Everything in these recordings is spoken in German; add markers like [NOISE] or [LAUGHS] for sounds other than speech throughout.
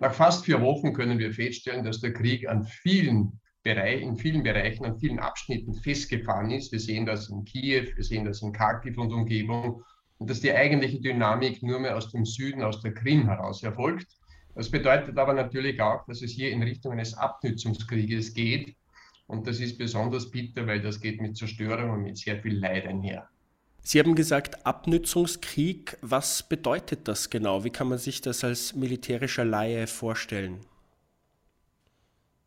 Nach fast vier Wochen können wir feststellen, dass der Krieg an vielen Bereich, in vielen Bereichen, an vielen Abschnitten festgefahren ist. Wir sehen das in Kiew, wir sehen das in Kharkiv und Umgebung und dass die eigentliche Dynamik nur mehr aus dem Süden, aus der Krim heraus erfolgt. Das bedeutet aber natürlich auch, dass es hier in Richtung eines Abnützungskrieges geht. Und das ist besonders bitter, weil das geht mit Zerstörung und mit sehr viel Leid einher. Sie haben gesagt, Abnützungskrieg. Was bedeutet das genau? Wie kann man sich das als militärischer Laie vorstellen?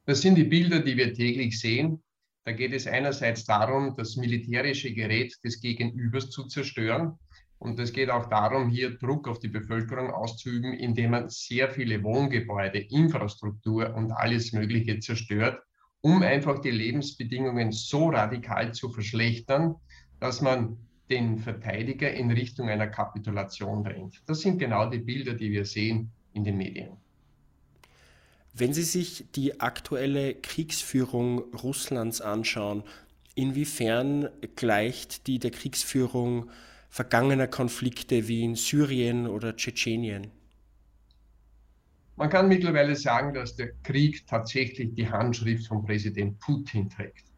Das sind die Bilder, die wir täglich sehen. Da geht es einerseits darum, das militärische Gerät des Gegenübers zu zerstören. Und es geht auch darum, hier Druck auf die Bevölkerung auszuüben, indem man sehr viele Wohngebäude, Infrastruktur und alles Mögliche zerstört, um einfach die Lebensbedingungen so radikal zu verschlechtern, dass man den Verteidiger in Richtung einer Kapitulation drängt. Das sind genau die Bilder, die wir sehen in den Medien. Wenn Sie sich die aktuelle Kriegsführung Russlands anschauen, inwiefern gleicht die der Kriegsführung vergangener Konflikte wie in Syrien oder Tschetschenien? Man kann mittlerweile sagen, dass der Krieg tatsächlich die Handschrift von Präsident Putin trägt.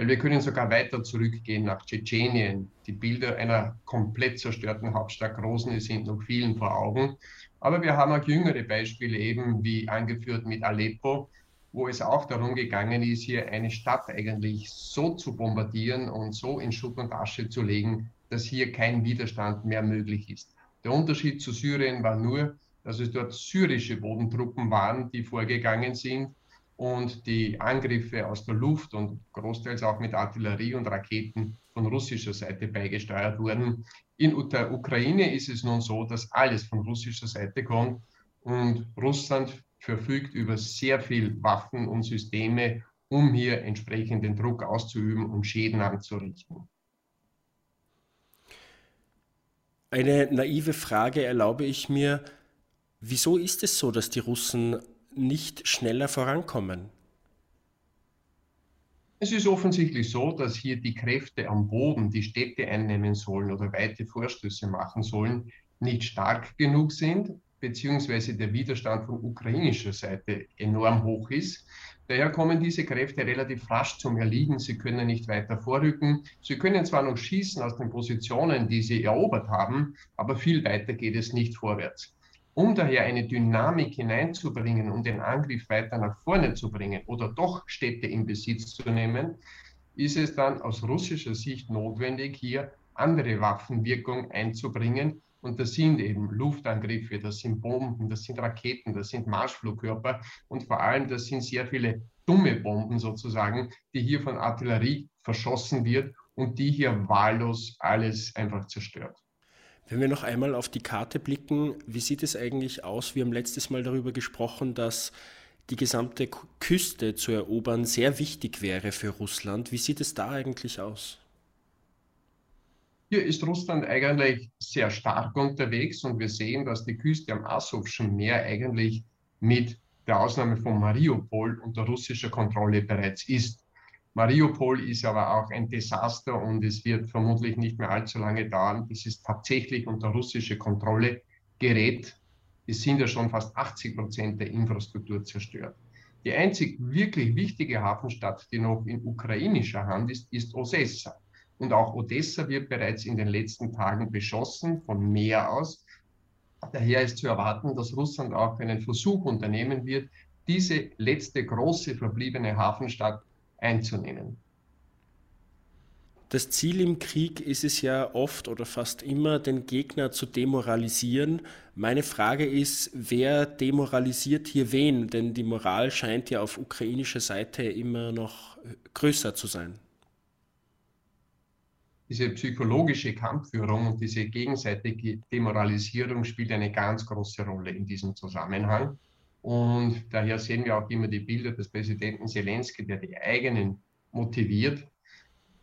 Weil wir können sogar weiter zurückgehen nach Tschetschenien. Die Bilder einer komplett zerstörten Hauptstadt Grozny sind noch vielen vor Augen. Aber wir haben auch jüngere Beispiele eben, wie angeführt mit Aleppo, wo es auch darum gegangen ist, hier eine Stadt eigentlich so zu bombardieren und so in Schutt und Asche zu legen, dass hier kein Widerstand mehr möglich ist. Der Unterschied zu Syrien war nur, dass es dort syrische Bodentruppen waren, die vorgegangen sind und die Angriffe aus der Luft und großteils auch mit Artillerie und Raketen von russischer Seite beigesteuert wurden. In der Ukraine ist es nun so, dass alles von russischer Seite kommt und Russland verfügt über sehr viel Waffen und Systeme, um hier entsprechenden Druck auszuüben und Schäden anzurichten. Eine naive Frage erlaube ich mir, wieso ist es so, dass die Russen nicht schneller vorankommen? Es ist offensichtlich so, dass hier die Kräfte am Boden, die Städte einnehmen sollen oder weite Vorstöße machen sollen, nicht stark genug sind, beziehungsweise der Widerstand von ukrainischer Seite enorm hoch ist. Daher kommen diese Kräfte relativ rasch zum Erliegen. Sie können nicht weiter vorrücken. Sie können zwar noch schießen aus den Positionen, die sie erobert haben, aber viel weiter geht es nicht vorwärts. Um daher eine Dynamik hineinzubringen, um den Angriff weiter nach vorne zu bringen oder doch Städte in Besitz zu nehmen, ist es dann aus russischer Sicht notwendig, hier andere Waffenwirkung einzubringen. Und das sind eben Luftangriffe, das sind Bomben, das sind Raketen, das sind Marschflugkörper und vor allem das sind sehr viele dumme Bomben sozusagen, die hier von Artillerie verschossen wird und die hier wahllos alles einfach zerstört. Wenn wir noch einmal auf die Karte blicken, wie sieht es eigentlich aus? Wir haben letztes Mal darüber gesprochen, dass die gesamte Küste zu erobern sehr wichtig wäre für Russland. Wie sieht es da eigentlich aus? Hier ist Russland eigentlich sehr stark unterwegs und wir sehen, dass die Küste am Asowschen Meer eigentlich mit der Ausnahme von Mariupol unter russischer Kontrolle bereits ist. Mariupol ist aber auch ein Desaster und es wird vermutlich nicht mehr allzu lange dauern, bis es tatsächlich unter russische Kontrolle gerät. Es sind ja schon fast 80 Prozent der Infrastruktur zerstört. Die einzig wirklich wichtige Hafenstadt, die noch in ukrainischer Hand ist, ist Odessa. Und auch Odessa wird bereits in den letzten Tagen beschossen von Meer aus. Daher ist zu erwarten, dass Russland auch einen Versuch unternehmen wird, diese letzte große verbliebene Hafenstadt einzunehmen. Das Ziel im Krieg ist es ja oft oder fast immer, den Gegner zu demoralisieren. Meine Frage ist, wer demoralisiert hier wen? Denn die Moral scheint ja auf ukrainischer Seite immer noch größer zu sein. Diese psychologische Kampfführung und diese gegenseitige Demoralisierung spielt eine ganz große Rolle in diesem Zusammenhang. Und daher sehen wir auch immer die Bilder des Präsidenten Zelensky, der die eigenen motiviert,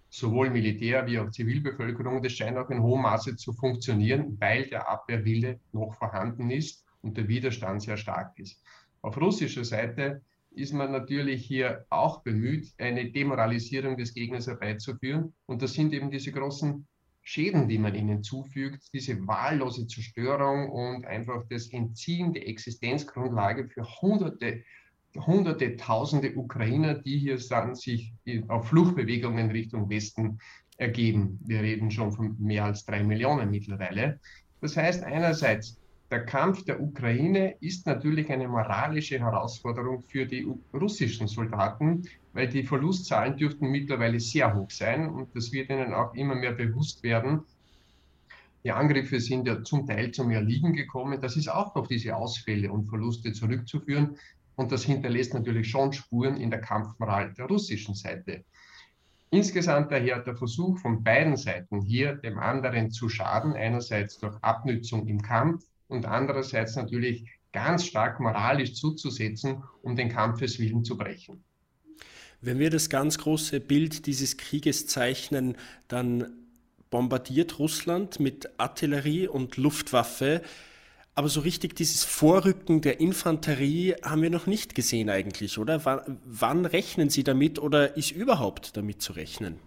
sowohl Militär wie auch Zivilbevölkerung. Das scheint auch in hohem Maße zu funktionieren, weil der Abwehrwille noch vorhanden ist und der Widerstand sehr stark ist. Auf russischer Seite ist man natürlich hier auch bemüht, eine Demoralisierung des Gegners herbeizuführen. Und das sind eben diese großen Schäden, die man ihnen zufügt, diese wahllose Zerstörung und einfach das Entziehen der Existenzgrundlage für Hunderte, Hunderte, Tausende Ukrainer, die hier dann sich auf Fluchtbewegungen Richtung Westen ergeben. Wir reden schon von mehr als drei Millionen mittlerweile. Das heißt, einerseits der Kampf der Ukraine ist natürlich eine moralische Herausforderung für die russischen Soldaten, weil die Verlustzahlen dürften mittlerweile sehr hoch sein und das wird ihnen auch immer mehr bewusst werden. Die Angriffe sind ja zum Teil zum Erliegen gekommen. Das ist auch auf diese Ausfälle und Verluste zurückzuführen. Und das hinterlässt natürlich schon Spuren in der Kampfmoral der russischen Seite. Insgesamt daher der Versuch von beiden Seiten hier dem anderen zu schaden, einerseits durch Abnützung im Kampf und andererseits natürlich ganz stark moralisch zuzusetzen, um den Kampfeswillen zu brechen. Wenn wir das ganz große Bild dieses Krieges zeichnen, dann bombardiert Russland mit Artillerie und Luftwaffe. Aber so richtig dieses Vorrücken der Infanterie haben wir noch nicht gesehen eigentlich, oder? wann, wann rechnen Sie damit oder ist überhaupt damit zu rechnen?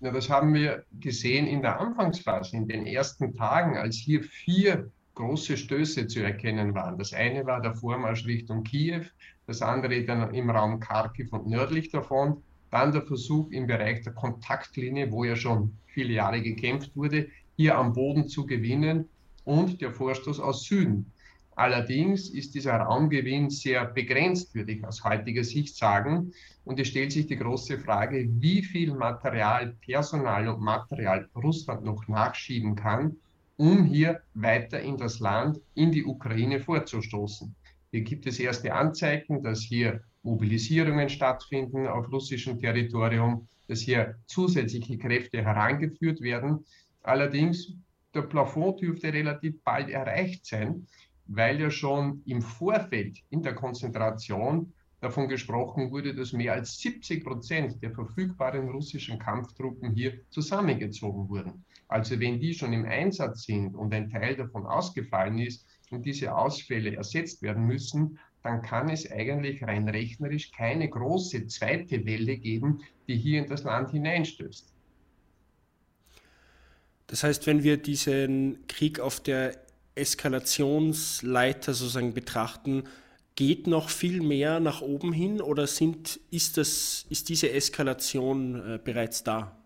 Ja, das haben wir gesehen in der Anfangsphase, in den ersten Tagen, als hier vier große Stöße zu erkennen waren. Das eine war der Vormarsch Richtung Kiew, das andere dann im Raum Kharkiv und nördlich davon. Dann der Versuch im Bereich der Kontaktlinie, wo ja schon viele Jahre gekämpft wurde, hier am Boden zu gewinnen und der Vorstoß aus Süden. Allerdings ist dieser Raumgewinn sehr begrenzt, würde ich aus heutiger Sicht sagen. Und es stellt sich die große Frage, wie viel Material, Personal und Material Russland noch nachschieben kann, um hier weiter in das Land, in die Ukraine vorzustoßen. Hier gibt es erste Anzeichen, dass hier Mobilisierungen stattfinden auf russischem Territorium, dass hier zusätzliche Kräfte herangeführt werden. Allerdings, der Plafond dürfte relativ bald erreicht sein weil ja schon im Vorfeld in der Konzentration davon gesprochen wurde, dass mehr als 70 Prozent der verfügbaren russischen Kampftruppen hier zusammengezogen wurden. Also wenn die schon im Einsatz sind und ein Teil davon ausgefallen ist und diese Ausfälle ersetzt werden müssen, dann kann es eigentlich rein rechnerisch keine große zweite Welle geben, die hier in das Land hineinstößt. Das heißt, wenn wir diesen Krieg auf der Eskalationsleiter sozusagen betrachten, geht noch viel mehr nach oben hin oder sind, ist, das, ist diese Eskalation äh, bereits da?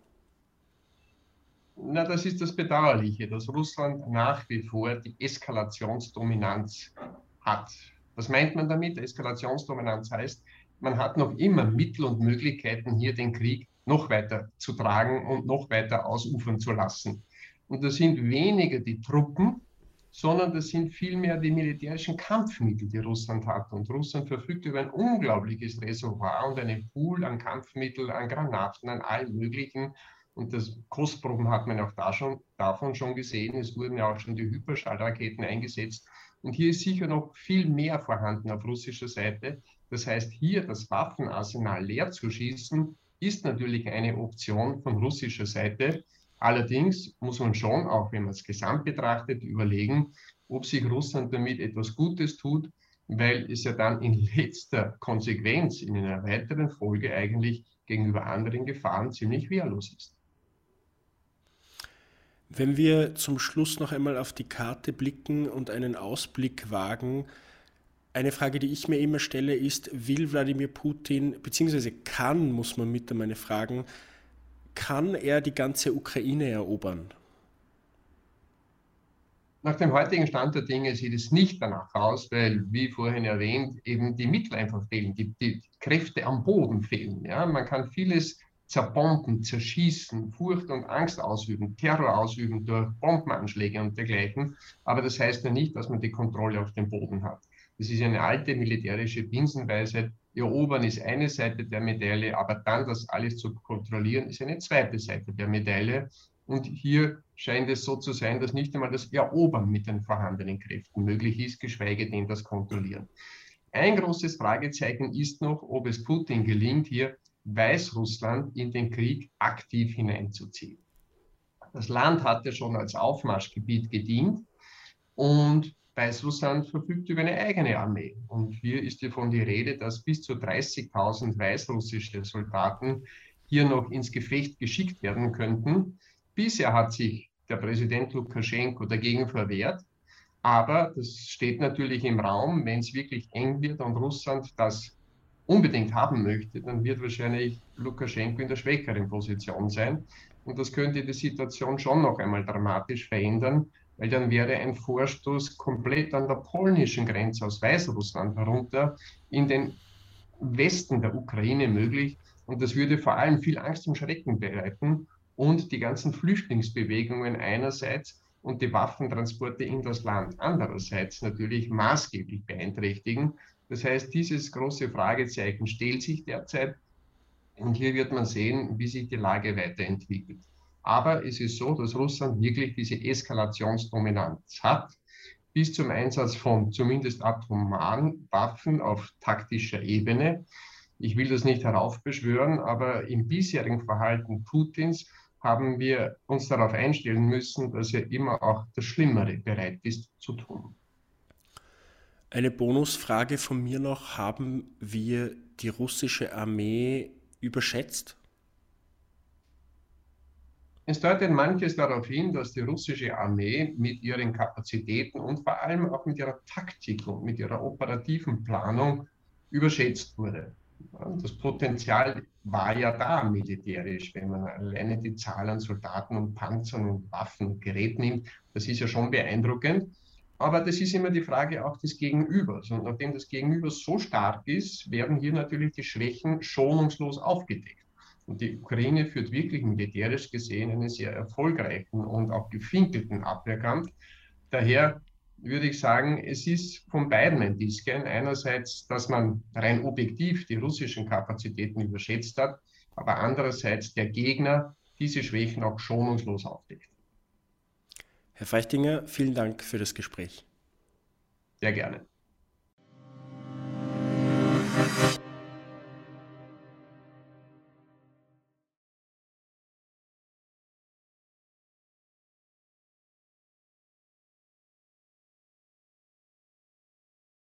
Na, das ist das Bedauerliche, dass Russland nach wie vor die Eskalationsdominanz hat. Was meint man damit? Eskalationsdominanz heißt, man hat noch immer Mittel und Möglichkeiten, hier den Krieg noch weiter zu tragen und noch weiter ausufern zu lassen. Und das sind weniger die Truppen, sondern das sind vielmehr die militärischen Kampfmittel, die Russland hat. Und Russland verfügt über ein unglaubliches Reservoir und einen Pool an Kampfmitteln, an Granaten, an allem Möglichen. Und das Kostproben hat man auch da schon, davon schon gesehen. Es wurden ja auch schon die Hyperschallraketen eingesetzt. Und hier ist sicher noch viel mehr vorhanden auf russischer Seite. Das heißt, hier das Waffenarsenal leer zu schießen, ist natürlich eine Option von russischer Seite. Allerdings muss man schon, auch wenn man es gesamt betrachtet, überlegen, ob sich Russland damit etwas Gutes tut, weil es ja dann in [LAUGHS] letzter Konsequenz, in einer weiteren Folge eigentlich gegenüber anderen Gefahren ziemlich wehrlos ist. Wenn wir zum Schluss noch einmal auf die Karte blicken und einen Ausblick wagen, eine Frage, die ich mir immer stelle, ist, will Wladimir Putin, beziehungsweise kann, muss man mit meine fragen, kann er die ganze Ukraine erobern? Nach dem heutigen Stand der Dinge sieht es nicht danach aus, weil, wie vorhin erwähnt, eben die Mittel einfach fehlen, die, die Kräfte am Boden fehlen. Ja? Man kann vieles zerbomben, zerschießen, Furcht und Angst ausüben, Terror ausüben durch Bombenanschläge und dergleichen. Aber das heißt ja nicht, dass man die Kontrolle auf dem Boden hat. Das ist eine alte militärische Binsenweisheit. Erobern ist eine Seite der Medaille, aber dann das alles zu kontrollieren, ist eine zweite Seite der Medaille. Und hier scheint es so zu sein, dass nicht einmal das Erobern mit den vorhandenen Kräften möglich ist, geschweige denn das Kontrollieren. Ein großes Fragezeichen ist noch, ob es Putin gelingt, hier Weißrussland in den Krieg aktiv hineinzuziehen. Das Land hatte schon als Aufmarschgebiet gedient und Weißrussland verfügt über eine eigene Armee. Und hier ist davon die Rede, dass bis zu 30.000 weißrussische Soldaten hier noch ins Gefecht geschickt werden könnten. Bisher hat sich der Präsident Lukaschenko dagegen verwehrt, aber das steht natürlich im Raum, wenn es wirklich eng wird und Russland das unbedingt haben möchte, dann wird wahrscheinlich Lukaschenko in der schwächeren Position sein. Und das könnte die Situation schon noch einmal dramatisch verändern, weil dann wäre ein Vorstoß komplett an der polnischen Grenze aus Weißrussland herunter in den Westen der Ukraine möglich. Und das würde vor allem viel Angst und Schrecken bereiten und die ganzen Flüchtlingsbewegungen einerseits und die Waffentransporte in das Land andererseits natürlich maßgeblich beeinträchtigen. Das heißt, dieses große Fragezeichen stellt sich derzeit und hier wird man sehen, wie sich die Lage weiterentwickelt. Aber es ist so, dass Russland wirklich diese Eskalationsdominanz hat, bis zum Einsatz von zumindest atomaren Waffen auf taktischer Ebene. Ich will das nicht heraufbeschwören, aber im bisherigen Verhalten Putins haben wir uns darauf einstellen müssen, dass er immer auch das Schlimmere bereit ist zu tun. Eine Bonusfrage von mir noch. Haben wir die russische Armee überschätzt? Es deutet manches darauf hin, dass die russische Armee mit ihren Kapazitäten und vor allem auch mit ihrer Taktik und mit ihrer operativen Planung überschätzt wurde. Das Potenzial war ja da militärisch, wenn man alleine die Zahl an Soldaten und Panzern und Waffen und Gerät nimmt. Das ist ja schon beeindruckend. Aber das ist immer die Frage auch des Gegenübers. Und nachdem das Gegenüber so stark ist, werden hier natürlich die Schwächen schonungslos aufgedeckt. Und die Ukraine führt wirklich militärisch gesehen einen sehr erfolgreichen und auch gefinkelten Abwehrkampf. Daher würde ich sagen, es ist von beiden ein Disken. Einerseits, dass man rein objektiv die russischen Kapazitäten überschätzt hat, aber andererseits der Gegner diese Schwächen auch schonungslos aufdeckt. Herr Feichtinger, vielen Dank für das Gespräch. Sehr gerne.